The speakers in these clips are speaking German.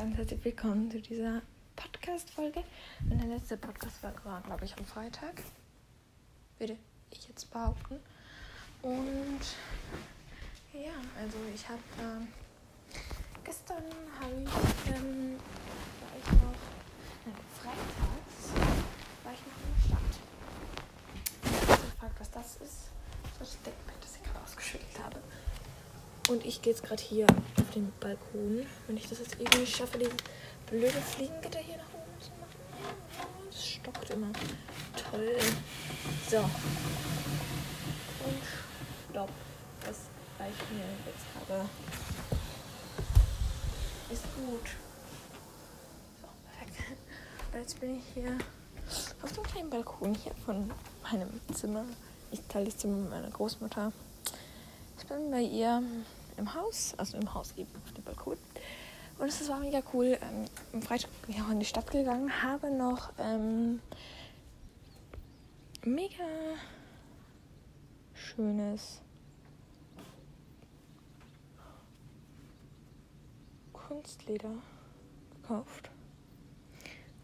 ganz herzlich willkommen zu dieser Podcast-Folge. Meine letzte Podcast-Folge war, glaube ich, am Freitag. Würde ich jetzt behaupten. Und ja, also ich habe äh, gestern habe ich, ähm, war ich noch, nein, freitags war ich noch in der Stadt. Ich habe gefragt, was das ist. Das ist das Deckbett, das ich gerade ausgeschüttelt habe. Und ich gehe jetzt gerade hier auf den Balkon. Wenn ich das jetzt irgendwie schaffe, dieses blöde Fliegengitter hier nach oben zu machen. Das stockt immer. Toll. So. Und stopp. Das reicht mir jetzt aber. Ist gut. So, perfekt. Und jetzt bin ich hier auf dem kleinen Balkon hier von meinem Zimmer. Ich teile das Zimmer mit meiner Großmutter. Ich bin bei ihr im Haus, also im Haus eben auf dem Balkon. Und es war mega cool. Ähm, Freitag bin ich auch in die Stadt gegangen, habe noch ähm, mega schönes Kunstleder gekauft.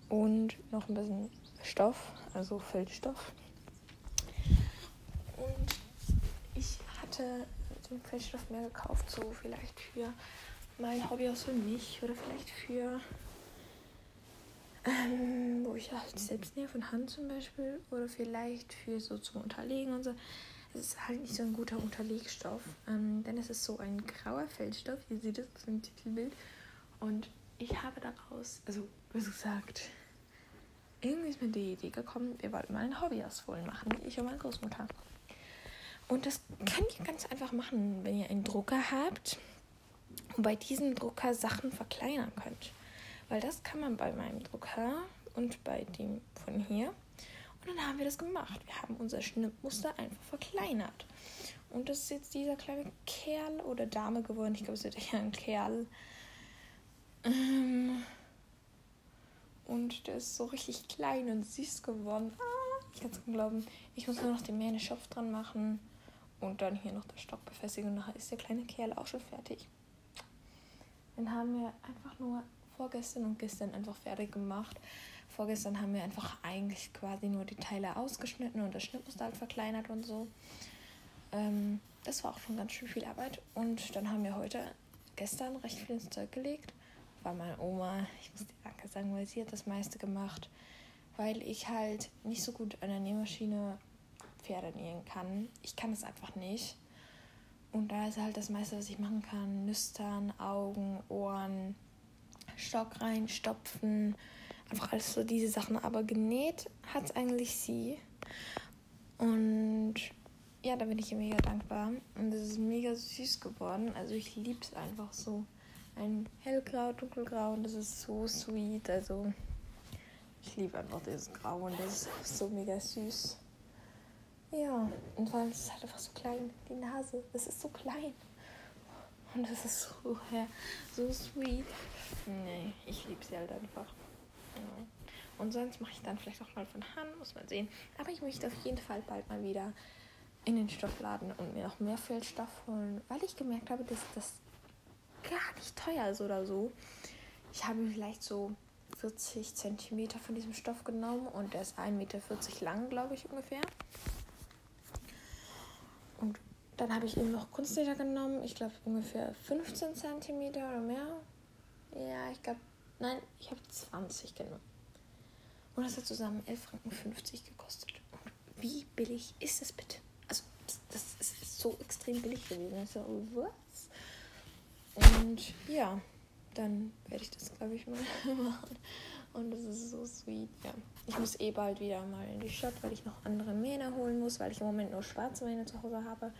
Und noch ein bisschen Stoff, also Feldstoff. Und ich hatte den Feldstoff mehr gekauft, so vielleicht für mein Hobby auch für mich oder vielleicht für, ähm, wo ich halt selbst nähe von Hand zum Beispiel oder vielleicht für so zum Unterlegen und so. Es ist halt nicht so ein guter Unterlegstoff, ähm, denn es ist so ein grauer Feldstoff, ihr seht es im Titelbild und ich habe daraus, also wie gesagt, irgendwie ist mir die Idee gekommen, wir wollten mal ein Hobby ausholen machen, ich und meine Großmutter. Und das könnt ihr ganz einfach machen, wenn ihr einen Drucker habt und bei diesem Drucker Sachen verkleinern könnt. Weil das kann man bei meinem Drucker und bei dem von hier. Und dann haben wir das gemacht. Wir haben unser Schnittmuster einfach verkleinert. Und das ist jetzt dieser kleine Kerl oder Dame geworden. Ich glaube, es ist eher ein Kerl. Ähm und der ist so richtig klein und süß geworden. Ah, ich kann es glauben. Ich muss nur noch den Mähne-Schopf dran machen. Und dann hier noch der Stock befestigen. Und nachher ist der kleine Kerl auch schon fertig. Den haben wir einfach nur vorgestern und gestern einfach fertig gemacht. Vorgestern haben wir einfach eigentlich quasi nur die Teile ausgeschnitten und das Schnittmuster halt verkleinert und so. Ähm, das war auch schon ganz schön viel Arbeit. Und dann haben wir heute, gestern, recht viel ins Zeug gelegt. War meine Oma, ich muss dir Danke sagen, weil sie hat das meiste gemacht. Weil ich halt nicht so gut an der Nähmaschine Pferde nähen kann. Ich kann es einfach nicht. Und da ist halt das meiste, was ich machen kann. Nüstern, Augen, Ohren, Stock reinstopfen. Einfach alles so diese Sachen. Aber genäht hat es eigentlich sie. Und ja, da bin ich ihr mega dankbar. Und es ist mega süß geworden. Also ich liebe es einfach so. Ein hellgrau, dunkelgrau und das ist so sweet. Also ich liebe einfach dieses Grau und das ist so mega süß. Ja, und vor allem ist es halt einfach so klein, die Nase. Es ist so klein. Und es ist so, ja, so sweet. Nee, ich liebe sie halt einfach. Ja. Und sonst mache ich dann vielleicht auch mal von Hand, muss man sehen. Aber ich möchte auf jeden Fall bald mal wieder in den Stoffladen und mir noch mehr Feldstoff holen, weil ich gemerkt habe, dass das gar nicht teuer ist oder so. Ich habe vielleicht so 40 cm von diesem Stoff genommen und der ist 1,40 Meter lang, glaube ich ungefähr. Und dann habe ich eben noch Kunstleder genommen. Ich glaube ungefähr 15 cm oder mehr. Ja, ich glaube, nein, ich habe 20 genommen. Und das hat zusammen 11,50 Franken gekostet. Und wie billig ist das bitte? Also, das, ist so extrem billig gewesen. Ich so, was? Und ja, dann werde ich das, glaube ich, mal machen. Und das ist so sweet, ja. Ich muss eh bald wieder mal in die Stadt, weil ich noch andere Mähne holen muss, weil ich im Moment nur schwarze Mähne zu Hause habe.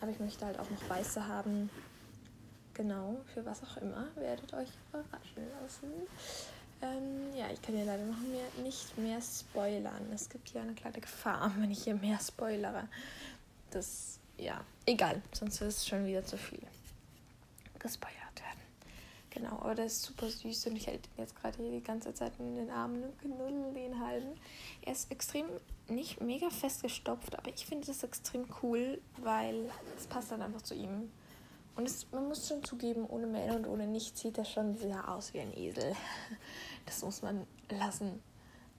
Aber ich möchte halt auch noch weiße haben. Genau, für was auch immer. Werdet euch überraschen lassen. Ähm, ja, ich kann ja leider noch mehr, nicht mehr spoilern. Es gibt hier eine kleine Gefahr, wenn ich hier mehr spoilere. Das, ja, egal. Sonst ist es schon wieder zu viel gespoilert. Genau, aber der ist super süß und ich halte ihn jetzt gerade hier die ganze Zeit in den Armen und knuddel den halben. Er ist extrem nicht mega fest gestopft, aber ich finde das extrem cool, weil es passt dann einfach zu ihm. Und es, man muss schon zugeben, ohne Mähne und ohne nichts sieht er schon sehr aus wie ein Esel. Das muss man lassen.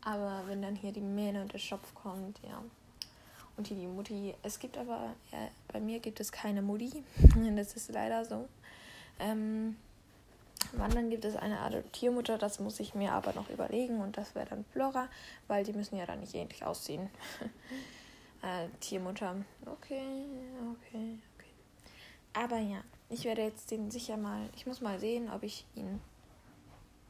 Aber wenn dann hier die Mähne und der Schopf kommt, ja. Und hier die Mutti. Es gibt aber, ja, bei mir gibt es keine Mutti. Das ist leider so. Ähm, Wandern gibt es eine Adoptiermutter, das muss ich mir aber noch überlegen und das wäre dann Flora, weil die müssen ja dann nicht ähnlich aussehen. äh, Tiermutter, okay, okay, okay. Aber ja, ich werde jetzt den sicher mal, ich muss mal sehen, ob ich ihn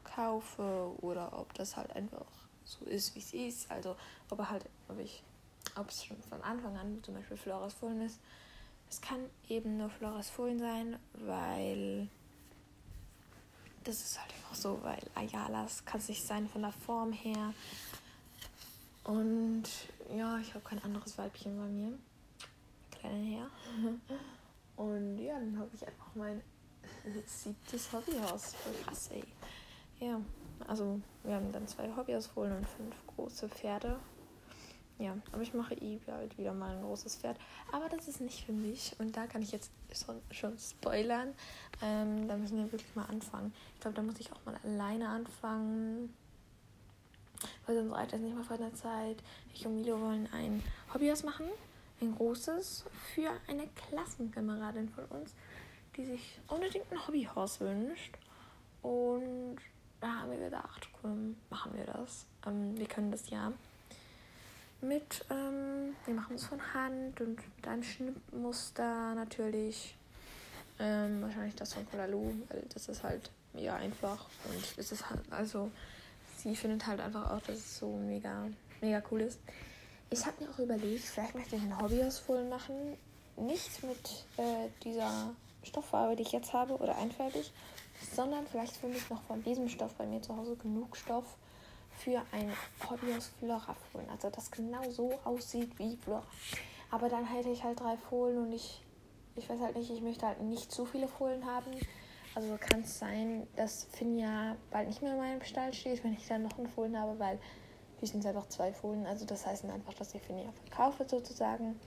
kaufe oder ob das halt einfach so ist, wie es ist. Also ob er halt, ob ich, ob es schon von Anfang an zum Beispiel Floras Fohlen ist. Es kann eben nur Floras Fohlen sein, weil das ist halt einfach so, weil Ayalas kann sich sein von der Form her. Und ja, ich habe kein anderes Weibchen bei mir. Kleiner Herr. Und ja, dann habe ich einfach mein siebtes Hobbyhaus. Voll krass, ey. Ja, also wir haben dann zwei Hobbyhausfohlen und fünf große Pferde. Ja, aber ich mache eh bald wieder mal ein großes Pferd. Aber das ist nicht für mich. Und da kann ich jetzt schon, spoilern. Ähm, da müssen wir wirklich mal anfangen. Ich glaube, da muss ich auch mal alleine anfangen. Weil sonst reicht das nicht mehr vor der Zeit. Ich und Milo wollen ein Hobbyhaus machen. Ein großes für eine Klassenkameradin von uns, die sich unbedingt ein Hobbyhaus wünscht. Und da haben wir gedacht, komm, machen wir das. Ähm, wir können das ja mit, ähm, wir machen es von Hand und mit einem Schnittmuster natürlich. Ähm, wahrscheinlich das von Kolalu, weil das ist halt mega einfach und es ist halt, also sie findet halt einfach auch, dass es so mega, mega cool ist. Ich habe mir auch überlegt, vielleicht möchte ich ein Hobby aus machen. Nicht mit äh, dieser Stofffarbe, die ich jetzt habe, oder einfarbig, sondern vielleicht finde ich noch von diesem Stoff bei mir zu Hause genug Stoff, für ein Hobby aus Flora-Fohlen. Also das genau so aussieht wie Flora. Aber dann hätte ich halt drei Fohlen und ich, ich weiß halt nicht, ich möchte halt nicht zu viele Fohlen haben. Also kann es sein, dass Finja bald nicht mehr in meinem Stall steht, wenn ich dann noch einen Fohlen habe, weil wir sind einfach zwei Fohlen. Also das heißt einfach, dass ich Finja verkaufe sozusagen.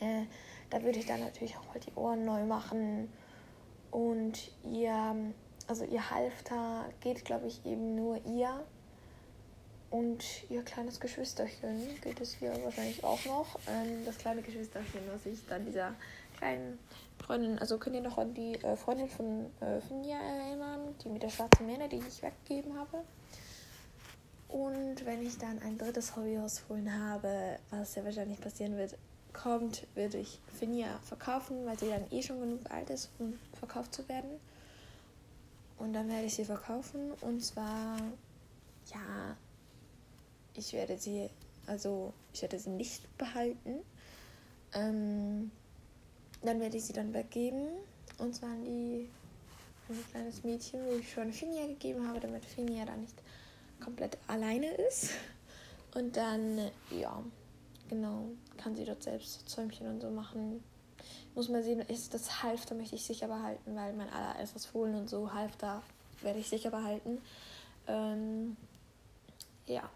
Äh, da würde ich dann natürlich auch mal die Ohren neu machen. Und ihr, also ihr Halfter geht, glaube ich, eben nur ihr. Und ihr kleines Geschwisterchen geht es hier wahrscheinlich auch noch. Ähm, das kleine Geschwisterchen, was ich dann dieser kleinen Freundin, also könnt ihr noch an die äh, Freundin von äh, Finja erinnern, die mit der schwarzen Mähne, die ich weggegeben habe. Und wenn ich dann ein drittes Hobbyhausfohlen habe, was ja wahrscheinlich passieren wird, kommt, würde ich Finja verkaufen, weil sie dann eh schon genug alt ist, um verkauft zu werden. Und dann werde ich sie verkaufen. Und zwar, ja, ich werde sie, also ich werde sie nicht behalten. Ähm, dann werde ich sie dann weggeben. Und zwar an die ein kleines Mädchen, wo ich schon Finja gegeben habe, damit Finja dann nicht komplett alleine ist. Und dann, ja, genau, kann sie dort selbst Zäumchen und so machen. Muss man sehen, ist das Halfter möchte ich sicher behalten, weil mein allererstes Fohlen und so Halfter werde ich sicher behalten. Ähm, ja,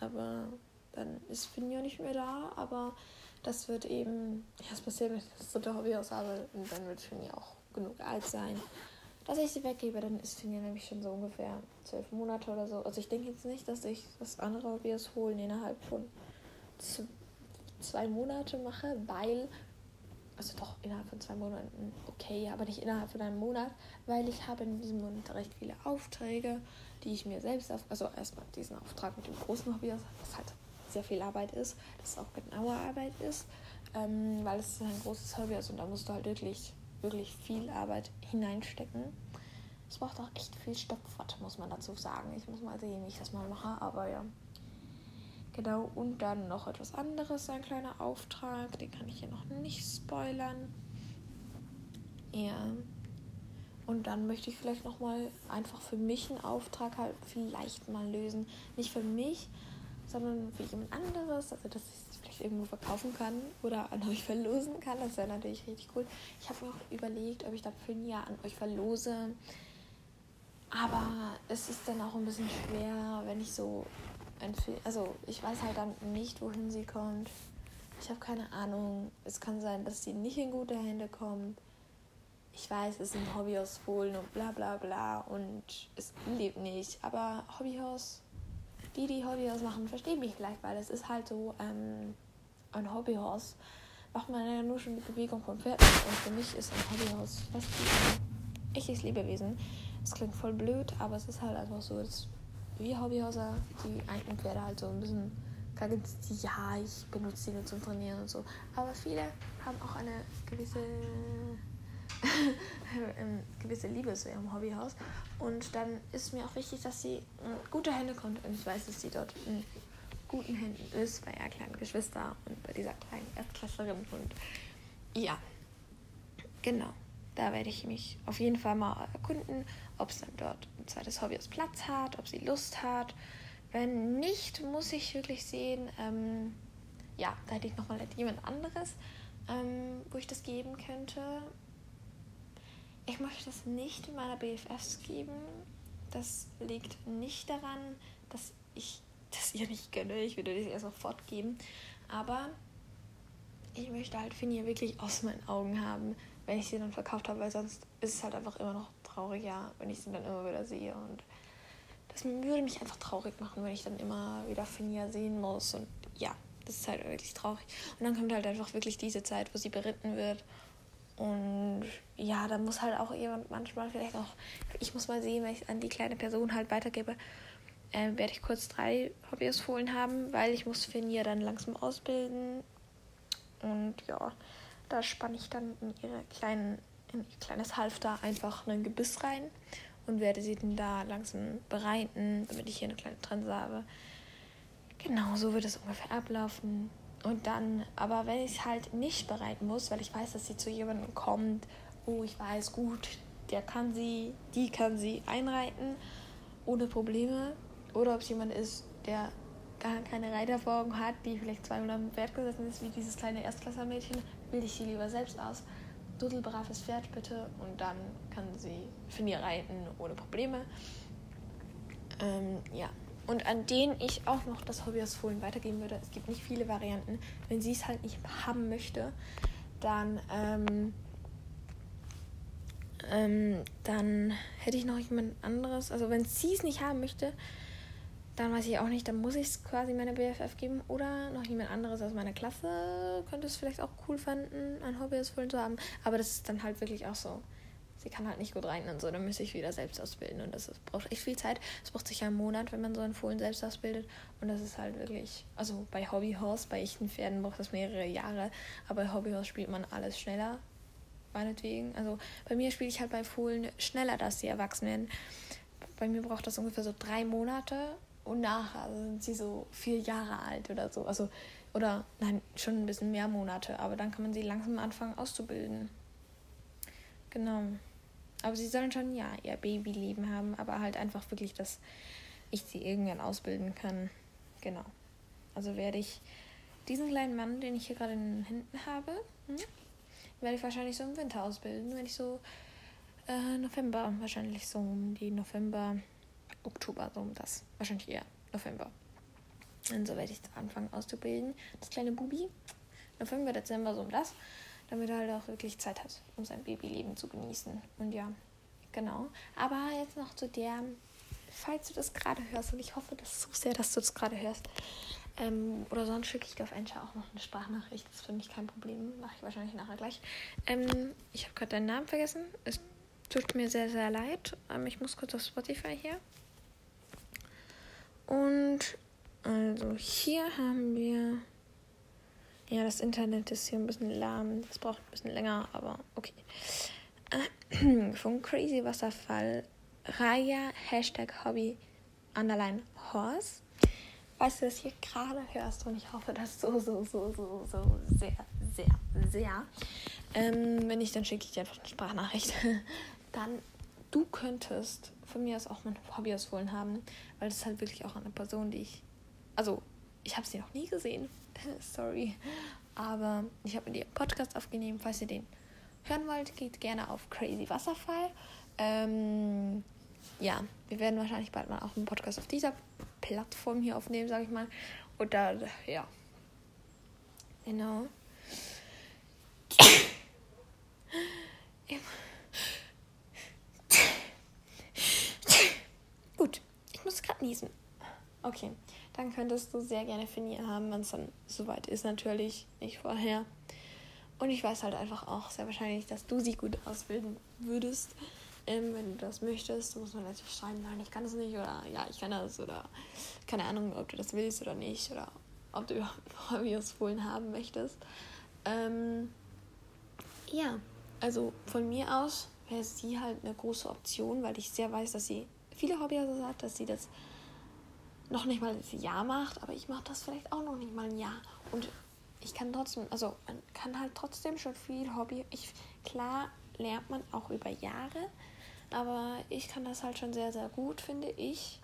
aber dann ist Finja nicht mehr da, aber das wird eben, ja, es passiert, wenn ich das dritte Hobby aus habe und dann wird Finja auch genug alt sein, dass ich sie weggebe, dann ist Finja nämlich schon so ungefähr zwölf Monate oder so. Also ich denke jetzt nicht, dass ich das andere Hobby aus holen innerhalb von zwei Monate mache, weil, also doch innerhalb von zwei Monaten, okay, aber nicht innerhalb von einem Monat, weil ich habe in diesem Monat recht viele Aufträge die ich mir selbst auf, also erstmal diesen Auftrag mit dem großen Hobby, was halt sehr viel Arbeit ist, das auch genaue Arbeit ist, ähm, weil es ein großes Hobby ist und da musst du halt wirklich, wirklich viel Arbeit hineinstecken. Es braucht auch echt viel Stopfwort, muss man dazu sagen. Ich muss mal sehen, wie ich das mal mache, aber ja. Genau, und dann noch etwas anderes, ein kleiner Auftrag, den kann ich hier noch nicht spoilern. Ja, und dann möchte ich vielleicht nochmal einfach für mich einen Auftrag halt vielleicht mal lösen. Nicht für mich, sondern für jemand anderes. Also, dass ich es vielleicht irgendwo verkaufen kann oder an euch verlosen kann. Das wäre natürlich richtig cool. Ich habe mir auch überlegt, ob ich das für ein Jahr an euch verlose. Aber es ist dann auch ein bisschen schwer, wenn ich so ein Film. Also, ich weiß halt dann nicht, wohin sie kommt. Ich habe keine Ahnung. Es kann sein, dass sie nicht in gute Hände kommt. Ich weiß, es ist ein Hobbyhaus Fohlen und bla bla bla und es lebt nicht. Aber Hobbyhaus, die, die Hobbyhaus machen, verstehen mich vielleicht, weil es ist halt so ähm, ein Hobbyhaus. Macht man ja nur schon die Bewegung von Pferden. Und für mich ist ein Hobbyhaus fast ein echtes Lebewesen. Es klingt voll blöd, aber es ist halt einfach so, dass wie Hobbyhäuser die alten Pferde halt so ein bisschen ja, ich benutze die nur zum Trainieren und so. Aber viele haben auch eine gewisse, ähm, gewisse Liebe zu ihrem Hobbyhaus. Und dann ist mir auch wichtig, dass sie in gute Hände kommt. Und ich weiß, dass sie dort in guten Händen ist, bei ihrer kleinen Geschwister und bei dieser kleinen Erstklässlerin. Und ja, genau. Da werde ich mich auf jeden Fall mal erkunden, ob es dann dort ein zweites Hobbyhaus Platz hat, ob sie Lust hat wenn nicht, muss ich wirklich sehen, ähm, ja, da hätte ich nochmal jemand anderes, ähm, wo ich das geben könnte. Ich möchte das nicht in meiner BFFs geben. Das liegt nicht daran, dass ich das ihr nicht gönne. Ich würde das ihr sofort geben. Aber ich möchte halt Finja wirklich aus meinen Augen haben, wenn ich sie dann verkauft habe, weil sonst ist es halt einfach immer noch trauriger, wenn ich sie dann immer wieder sehe. Und das würde mich einfach traurig machen, wenn ich dann immer wieder Finja sehen muss. Und ja, das ist halt wirklich traurig. Und dann kommt halt einfach wirklich diese Zeit, wo sie beritten wird. Und ja, da muss halt auch jemand manchmal vielleicht auch, ich muss mal sehen, wenn ich es an die kleine Person halt weitergebe, äh, werde ich kurz drei Hobbyhausfohlen haben, weil ich muss Finja dann langsam ausbilden. Und ja, da spanne ich dann in ihre kleinen, in ihr kleines Halfter einfach ein Gebiss rein und werde sie dann da langsam bereiten, damit ich hier eine kleine Trense habe. Genau, so wird es ungefähr ablaufen. Und dann, aber wenn ich es halt nicht bereiten muss, weil ich weiß, dass sie zu jemandem kommt, wo ich weiß, gut, der kann sie, die kann sie einreiten, ohne Probleme. Oder ob es jemand ist, der gar keine Reiterfolgen hat, die vielleicht zweimal im Pferd gesessen ist, wie dieses kleine Erstklassermädchen, bilde ich sie lieber selbst aus duddelbraves Pferd bitte und dann kann sie Finir reiten ohne Probleme. Ähm, ja. Und an denen ich auch noch das Hobby aus Fohlen weitergeben würde. Es gibt nicht viele Varianten. Wenn sie es halt nicht haben möchte, dann, ähm, ähm, dann hätte ich noch jemand anderes. Also wenn sie es nicht haben möchte, dann weiß ich auch nicht, dann muss ich es quasi meiner BFF geben oder noch jemand anderes aus meiner Klasse könnte es vielleicht auch cool fanden, ein Hobby als Fohlen zu haben. Aber das ist dann halt wirklich auch so. Sie kann halt nicht gut reiten und so, dann müsste ich wieder selbst ausbilden und das ist, braucht echt viel Zeit. Es braucht sich ja einen Monat, wenn man so einen Fohlen selbst ausbildet und das ist halt wirklich, also bei Hobbyhorse, bei echten Pferden braucht das mehrere Jahre, aber bei Hobbyhorse spielt man alles schneller, meinetwegen. Also bei mir spiele ich halt bei Fohlen schneller, dass sie erwachsen werden. Bei mir braucht das ungefähr so drei Monate und nachher sind sie so vier Jahre alt oder so. Also, oder nein, schon ein bisschen mehr Monate, aber dann kann man sie langsam anfangen auszubilden. Genau. Aber sie sollen schon, ja, ihr Babyleben haben, aber halt einfach wirklich, dass ich sie irgendwann ausbilden kann. Genau. Also werde ich diesen kleinen Mann, den ich hier gerade in den Händen habe, hm, werde ich wahrscheinlich so im Winter ausbilden, wenn ich so äh, November, wahrscheinlich so um die November, Oktober, so um das. Wahrscheinlich eher November. Und so werde ich anfangen auszubilden. Das kleine Bubi. November, Dezember, so um das. Damit er halt auch wirklich Zeit hat, um sein Babyleben zu genießen. Und ja, genau. Aber jetzt noch zu der, falls du das gerade hörst, und ich hoffe das so sehr, dass du das gerade hörst. Ähm, oder sonst schicke ich dir auf Encha auch noch eine Sprachnachricht. Das ist für mich kein Problem. Mache ich wahrscheinlich nachher gleich. Ähm, ich habe gerade deinen Namen vergessen. Es tut mir sehr, sehr leid. Ähm, ich muss kurz auf Spotify hier. Und also hier haben wir. Ja, das Internet ist hier ein bisschen lahm. Das braucht ein bisschen länger, aber okay. Äh, von Crazy Wasserfall. Raya Hashtag Hobby Underline Horse. Weißt du, dass hier gerade hörst und ich hoffe, dass so, so, so, so, so sehr, sehr, sehr. Ähm, wenn nicht, dann schicke ich dir einfach eine Sprachnachricht. dann du könntest von mir aus auch mein Hobby ausholen haben, weil das ist halt wirklich auch eine Person, die ich, also ich habe sie noch nie gesehen, sorry, aber ich habe mit ihr einen Podcast aufgenommen, falls ihr den hören wollt, geht gerne auf Crazy Wasserfall. Ähm, ja, wir werden wahrscheinlich bald mal auch einen Podcast auf dieser Plattform hier aufnehmen, sage ich mal. Und da, ja, Genau. Gut, ich muss gerade niesen. Okay, dann könntest du sehr gerne Finir haben, wenn es dann soweit ist, natürlich, nicht vorher. Und ich weiß halt einfach auch sehr wahrscheinlich, dass du sie gut ausbilden würdest. Ähm, wenn du das möchtest, muss man natürlich schreiben, nein, ich kann das nicht oder ja, ich kann das oder keine Ahnung, ob du das willst oder nicht oder ob du überhaupt Hobbyausfohlen haben möchtest. Ähm, ja, also von mir aus wäre sie halt eine große Option, weil ich sehr weiß, dass sie viele Hobbys hat, dass sie das noch nicht mal ein Jahr macht, aber ich mache das vielleicht auch noch nicht mal ein Jahr. Und ich kann trotzdem, also man kann halt trotzdem schon viel Hobby. Ich, klar lernt man auch über Jahre, aber ich kann das halt schon sehr, sehr gut, finde ich.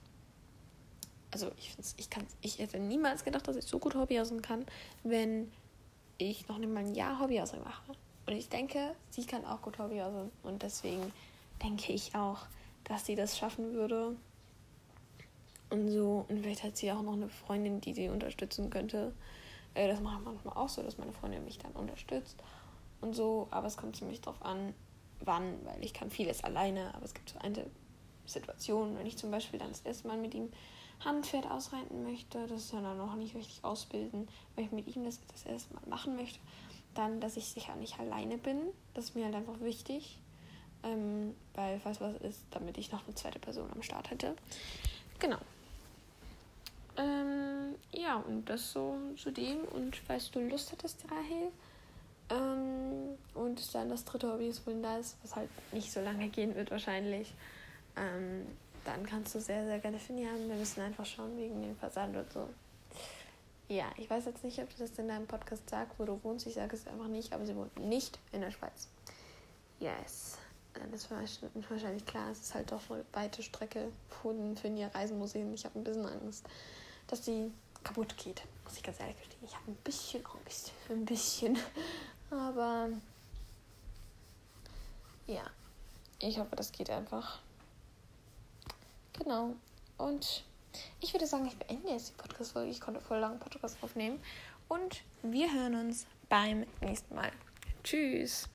Also ich, ich, kann, ich hätte niemals gedacht, dass ich so gut Hobbyhausen kann, wenn ich noch nicht mal ein Jahr Hobbyhausen mache. Und ich denke, sie kann auch gut Hobbyhausen. Und deswegen denke ich auch, dass sie das schaffen würde. Und so, und vielleicht hat sie auch noch eine Freundin, die sie unterstützen könnte. Äh, das mache ich manchmal auch so, dass meine Freundin mich dann unterstützt und so. Aber es kommt ziemlich drauf an, wann, weil ich kann vieles alleine. Aber es gibt so eine Situation, wenn ich zum Beispiel dann das erste Mal mit ihm Handpferd ausreiten möchte, das ist ja dann noch nicht richtig ausbilden, wenn ich mit ihm das das erste Mal machen möchte, dann, dass ich sicher nicht alleine bin. Das ist mir halt einfach wichtig. Ähm, weil, falls was ist, damit ich noch eine zweite Person am Start hätte. Genau. Ähm, ja, und das so zu dem. Und falls du Lust hättest, Rahel, ähm, und dann das dritte Hobby ist das, was halt nicht so lange gehen wird wahrscheinlich, ähm, dann kannst du sehr, sehr gerne Finny haben. Wir müssen einfach schauen wegen dem Versand und so. Ja, ich weiß jetzt nicht, ob du das in deinem Podcast sagst, wo du wohnst. Ich sage es einfach nicht, aber sie wohnt nicht in der Schweiz. Yes. Dann ist wahrscheinlich klar, es ist halt doch eine weite Strecke, wohin Finny reisen muss. Ich habe ein bisschen Angst dass sie kaputt geht. Muss ich ganz ehrlich gestehen. Ich habe ein bisschen Angst. Ein bisschen. Aber ja, ich hoffe, das geht einfach. Genau. Und ich würde sagen, ich beende jetzt die Podcast-Folge. Ich konnte voll lang Podcast aufnehmen. Und wir hören uns beim nächsten Mal. Tschüss.